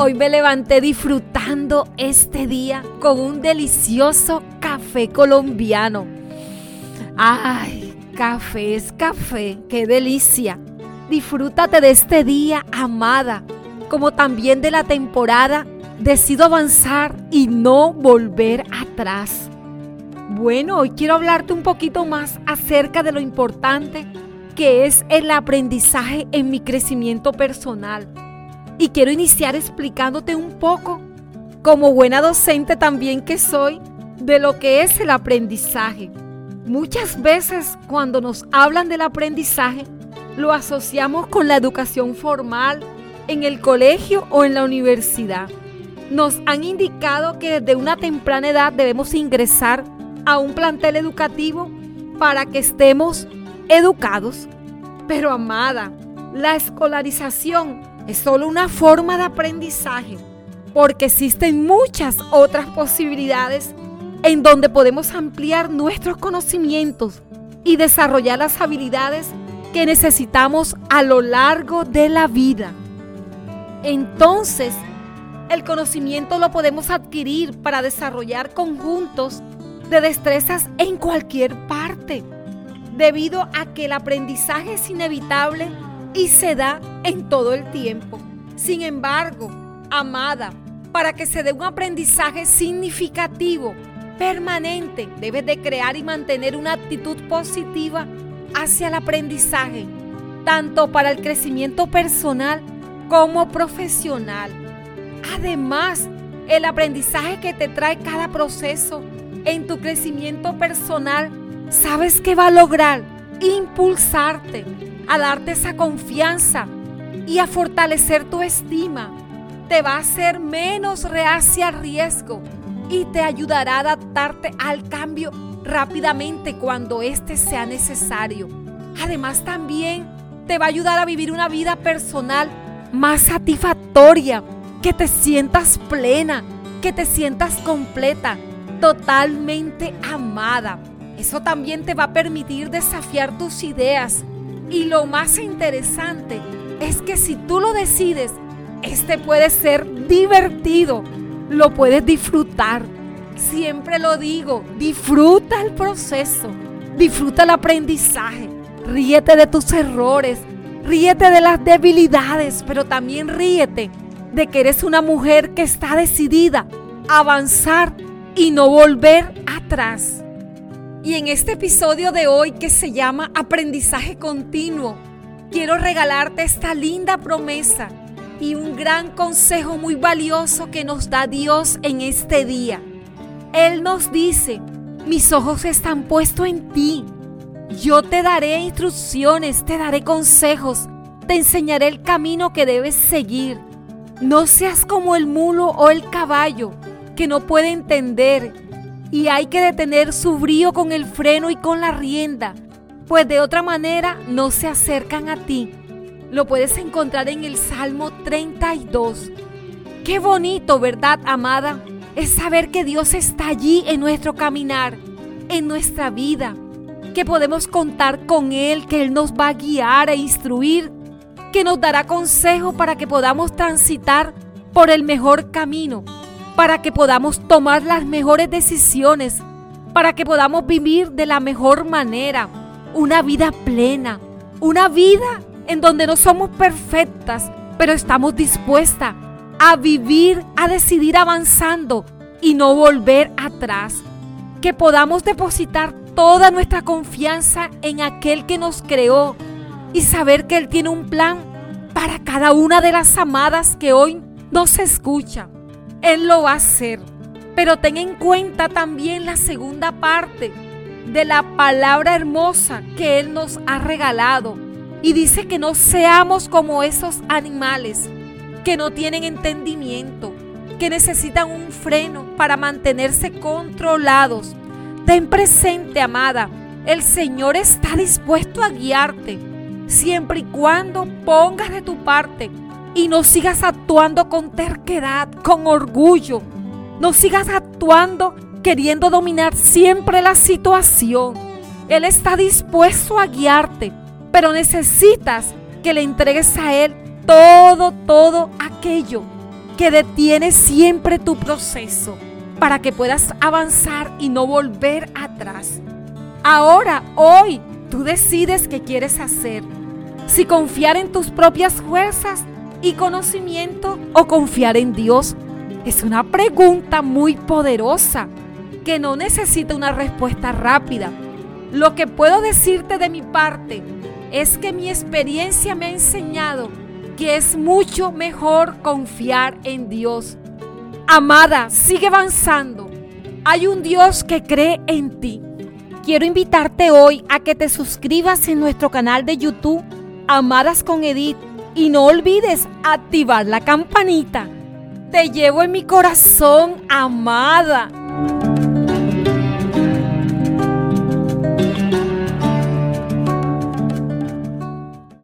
Hoy me levanté disfrutando este día con un delicioso café colombiano. ¡Ay! Café es café, qué delicia. Disfrútate de este día, amada, como también de la temporada. Decido avanzar y no volver atrás. Bueno, hoy quiero hablarte un poquito más acerca de lo importante que es el aprendizaje en mi crecimiento personal. Y quiero iniciar explicándote un poco, como buena docente también que soy, de lo que es el aprendizaje. Muchas veces cuando nos hablan del aprendizaje, lo asociamos con la educación formal en el colegio o en la universidad. Nos han indicado que desde una temprana edad debemos ingresar a un plantel educativo para que estemos educados. Pero amada, la escolarización es solo una forma de aprendizaje porque existen muchas otras posibilidades en donde podemos ampliar nuestros conocimientos y desarrollar las habilidades que necesitamos a lo largo de la vida. Entonces, el conocimiento lo podemos adquirir para desarrollar conjuntos de destrezas en cualquier parte debido a que el aprendizaje es inevitable y se da en todo el tiempo. Sin embargo, amada, para que se dé un aprendizaje significativo, permanente, debes de crear y mantener una actitud positiva hacia el aprendizaje, tanto para el crecimiento personal como profesional. Además, el aprendizaje que te trae cada proceso en tu crecimiento personal ¿sabes qué va a lograr? Impulsarte, a darte esa confianza y a fortalecer tu estima. Te va a hacer menos reacia al riesgo y te ayudará a adaptarte al cambio rápidamente cuando éste sea necesario. Además también te va a ayudar a vivir una vida personal más satisfactoria, que te sientas plena, que te sientas completa, totalmente amada. Eso también te va a permitir desafiar tus ideas. Y lo más interesante es que si tú lo decides, este puede ser divertido. Lo puedes disfrutar. Siempre lo digo, disfruta el proceso. Disfruta el aprendizaje. Ríete de tus errores. Ríete de las debilidades, pero también ríete de que eres una mujer que está decidida a avanzar y no volver atrás. Y en este episodio de hoy que se llama Aprendizaje Continuo, quiero regalarte esta linda promesa y un gran consejo muy valioso que nos da Dios en este día. Él nos dice, mis ojos están puestos en ti. Yo te daré instrucciones, te daré consejos, te enseñaré el camino que debes seguir. No seas como el mulo o el caballo, que no puede entender y hay que detener su brío con el freno y con la rienda, pues de otra manera no se acercan a ti. Lo puedes encontrar en el Salmo 32. Qué bonito, ¿verdad, amada? Es saber que Dios está allí en nuestro caminar, en nuestra vida, que podemos contar con Él, que Él nos va a guiar e instruir, que nos dará consejo para que podamos transitar por el mejor camino para que podamos tomar las mejores decisiones, para que podamos vivir de la mejor manera, una vida plena, una vida en donde no somos perfectas, pero estamos dispuestas a vivir, a decidir avanzando y no volver atrás. Que podamos depositar toda nuestra confianza en aquel que nos creó y saber que Él tiene un plan para cada una de las amadas que hoy nos escuchan. Él lo va a hacer. Pero ten en cuenta también la segunda parte de la palabra hermosa que Él nos ha regalado. Y dice que no seamos como esos animales que no tienen entendimiento, que necesitan un freno para mantenerse controlados. Ten presente, amada, el Señor está dispuesto a guiarte, siempre y cuando pongas de tu parte y no sigas actuando con terquedad, con orgullo. No sigas actuando queriendo dominar siempre la situación. Él está dispuesto a guiarte, pero necesitas que le entregues a Él todo, todo aquello que detiene siempre tu proceso para que puedas avanzar y no volver atrás. Ahora, hoy, tú decides qué quieres hacer. Si confiar en tus propias fuerzas y conocimiento o confiar en Dios. Es una pregunta muy poderosa que no necesita una respuesta rápida. Lo que puedo decirte de mi parte es que mi experiencia me ha enseñado que es mucho mejor confiar en Dios. Amada, sigue avanzando. Hay un Dios que cree en ti. Quiero invitarte hoy a que te suscribas en nuestro canal de YouTube, Amadas con Edith, y no olvides activar la campanita. Te llevo en mi corazón, amada.